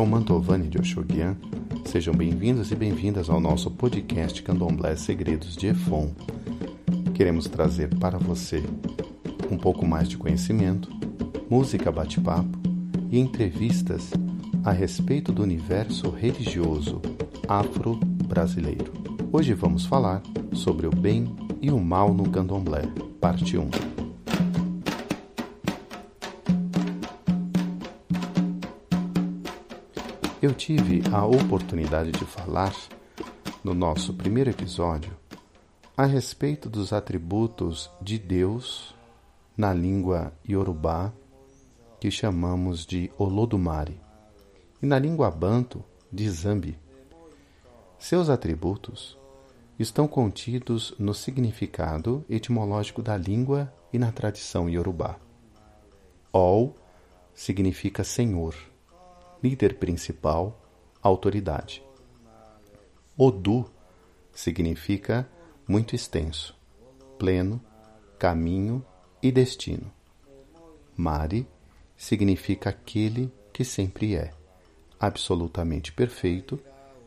sou Mantovani de Oxoguian. Sejam bem-vindos e bem-vindas ao nosso podcast Candomblé Segredos de Efon. Queremos trazer para você um pouco mais de conhecimento, música bate-papo e entrevistas a respeito do universo religioso afro-brasileiro. Hoje vamos falar sobre o bem e o mal no candomblé, parte 1. Eu tive a oportunidade de falar no nosso primeiro episódio a respeito dos atributos de Deus na língua iorubá que chamamos de Olodumare e na língua banto de Zambi. Seus atributos estão contidos no significado etimológico da língua e na tradição iorubá. Ol significa senhor líder principal, autoridade. Odu significa muito extenso, pleno, caminho e destino. Mari significa aquele que sempre é, absolutamente perfeito,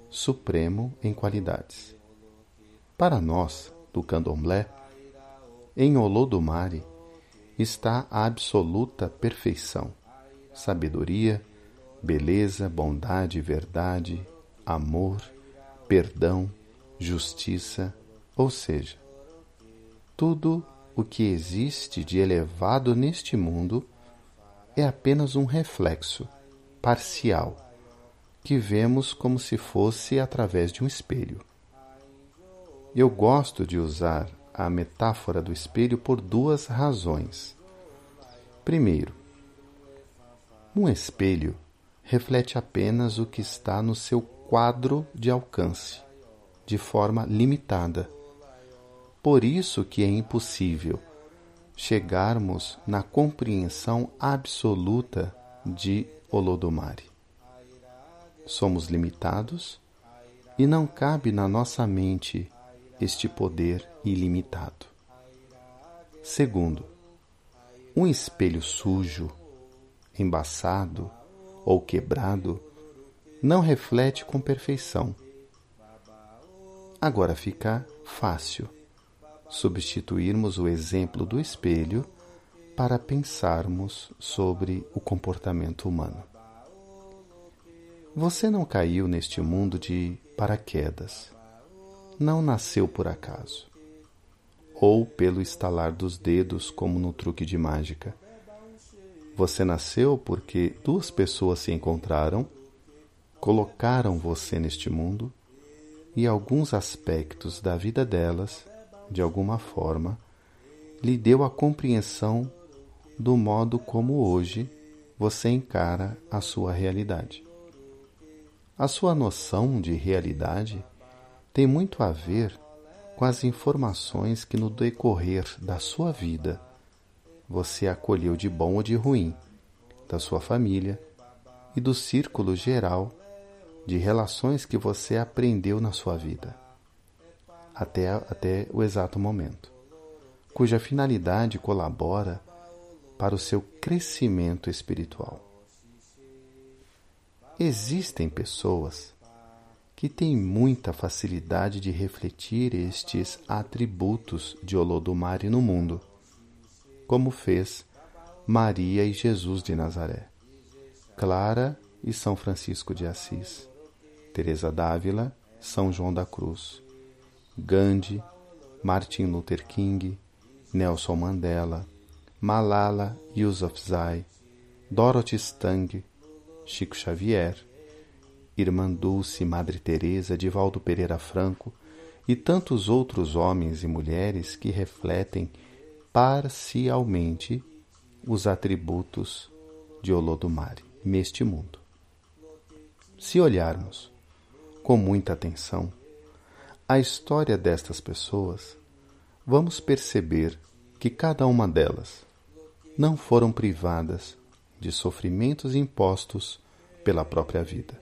supremo em qualidades. Para nós, do candomblé, em Olodumare está a absoluta perfeição, sabedoria, beleza, bondade, verdade, amor, perdão, justiça, ou seja, tudo o que existe de elevado neste mundo é apenas um reflexo parcial que vemos como se fosse através de um espelho. Eu gosto de usar a metáfora do espelho por duas razões. Primeiro, um espelho reflete apenas o que está no seu quadro de alcance, de forma limitada. Por isso que é impossível chegarmos na compreensão absoluta de Olodumare. Somos limitados e não cabe na nossa mente este poder ilimitado. Segundo, um espelho sujo, embaçado, ou quebrado não reflete com perfeição. Agora fica fácil substituirmos o exemplo do espelho para pensarmos sobre o comportamento humano. Você não caiu neste mundo de paraquedas, não nasceu por acaso, ou pelo estalar dos dedos, como no truque de mágica. Você nasceu porque duas pessoas se encontraram, colocaram você neste mundo e alguns aspectos da vida delas, de alguma forma, lhe deu a compreensão do modo como hoje você encara a sua realidade. A sua noção de realidade tem muito a ver com as informações que no decorrer da sua vida você acolheu de bom ou de ruim, da sua família e do círculo geral de relações que você aprendeu na sua vida, até, até o exato momento, cuja finalidade colabora para o seu crescimento espiritual. Existem pessoas que têm muita facilidade de refletir estes atributos de Olodumare no mundo como fez Maria e Jesus de Nazaré, Clara e São Francisco de Assis, Teresa d'Ávila, São João da Cruz, Gandhi, Martin Luther King, Nelson Mandela, Malala Yousafzai, Dorothy Stang, Chico Xavier, Irmã Dulce, Madre Teresa, Divaldo Pereira Franco e tantos outros homens e mulheres que refletem parcialmente os atributos de Olodumare neste mundo. Se olharmos com muita atenção a história destas pessoas, vamos perceber que cada uma delas não foram privadas de sofrimentos impostos pela própria vida.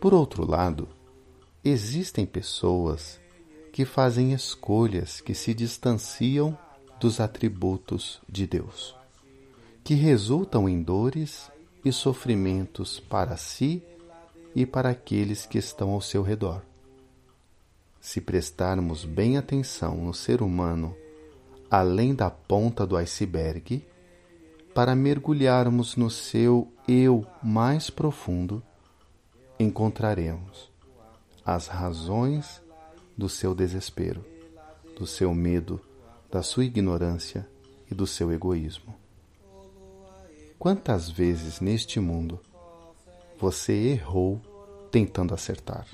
Por outro lado, existem pessoas que fazem escolhas que se distanciam dos atributos de Deus, que resultam em dores e sofrimentos para si e para aqueles que estão ao seu redor. Se prestarmos bem atenção no ser humano, além da ponta do iceberg, para mergulharmos no seu eu mais profundo, encontraremos as razões do seu desespero, do seu medo, da sua ignorância e do seu egoísmo. Quantas vezes neste mundo você errou tentando acertar?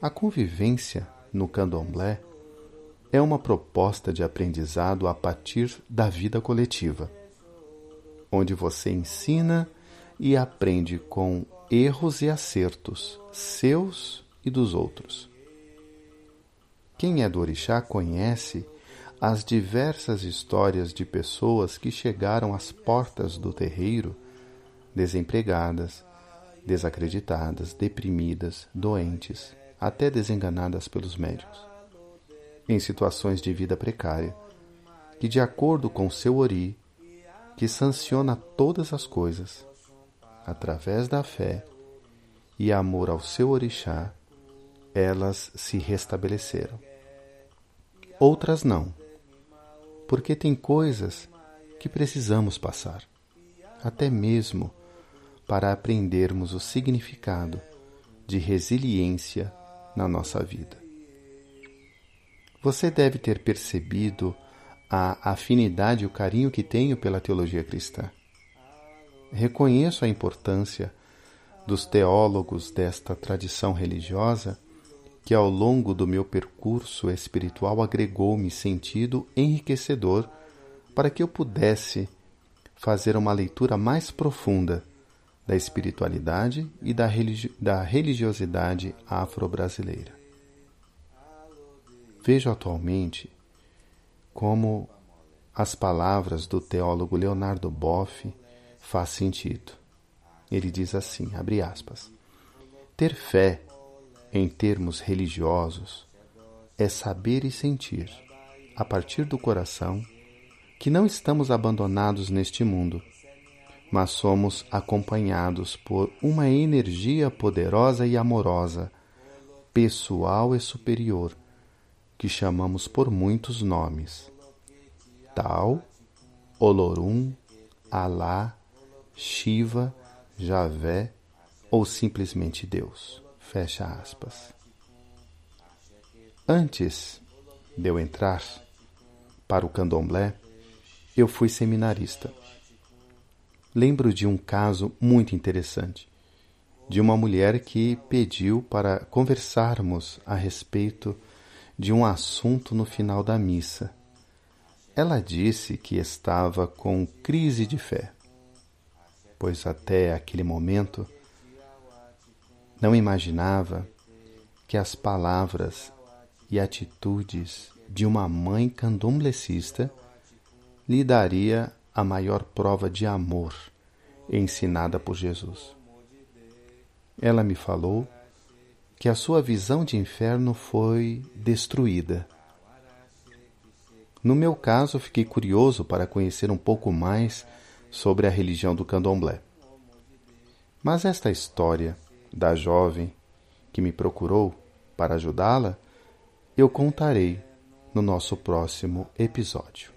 A convivência no candomblé é uma proposta de aprendizado a partir da vida coletiva, onde você ensina e aprende com erros e acertos seus e dos outros. Quem é do orixá conhece as diversas histórias de pessoas que chegaram às portas do terreiro desempregadas, desacreditadas, deprimidas, doentes, até desenganadas pelos médicos, em situações de vida precária, que, de acordo com seu ori, que sanciona todas as coisas, através da fé e amor ao seu orixá, elas se restabeleceram. Outras não porque tem coisas que precisamos passar, até mesmo para aprendermos o significado de resiliência na nossa vida. Você deve ter percebido a afinidade e o carinho que tenho pela teologia cristã. Reconheço a importância dos teólogos desta tradição religiosa que ao longo do meu percurso espiritual agregou-me sentido enriquecedor para que eu pudesse fazer uma leitura mais profunda da espiritualidade e da, religi da religiosidade afro-brasileira. Vejo atualmente como as palavras do teólogo Leonardo Boff faz sentido. Ele diz assim, abre aspas, ter fé em termos religiosos, é saber e sentir, a partir do coração, que não estamos abandonados neste mundo, mas somos acompanhados por uma energia poderosa e amorosa, pessoal e superior, que chamamos por muitos nomes: Tal, Olorum, Alá, Shiva, Javé ou simplesmente Deus. Fecha aspas. Antes de eu entrar para o candomblé, eu fui seminarista. Lembro de um caso muito interessante, de uma mulher que pediu para conversarmos a respeito de um assunto no final da missa. Ela disse que estava com crise de fé, pois até aquele momento não imaginava que as palavras e atitudes de uma mãe candomblecista lhe daria a maior prova de amor ensinada por Jesus. Ela me falou que a sua visão de inferno foi destruída. No meu caso, fiquei curioso para conhecer um pouco mais sobre a religião do candomblé. Mas esta história da jovem que me procurou para ajudá-la, eu contarei no nosso próximo episódio.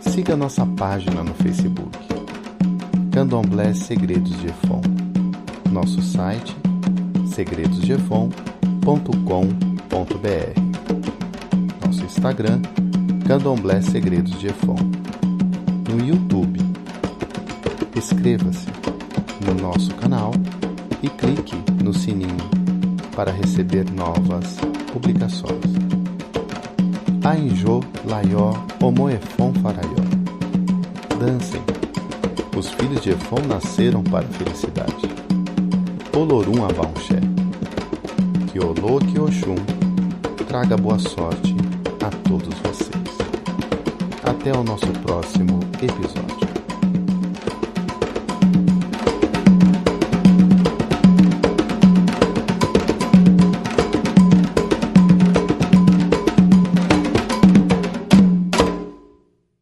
Siga nossa página no Facebook, Candomblé Segredos de Efon. Nosso site segredosdeefon.com.br. Nosso Instagram, Candomblé Segredos de Efon. No YouTube, inscreva-se no nosso canal e clique no sininho para receber novas publicações. Ainjô, Laió, Omoefon Faraió. Dancem. Os filhos de Efon nasceram para a felicidade. Olorum Abaunxé. Que Olô, que Oxum traga boa sorte a todos vocês. Até o nosso próximo episódio.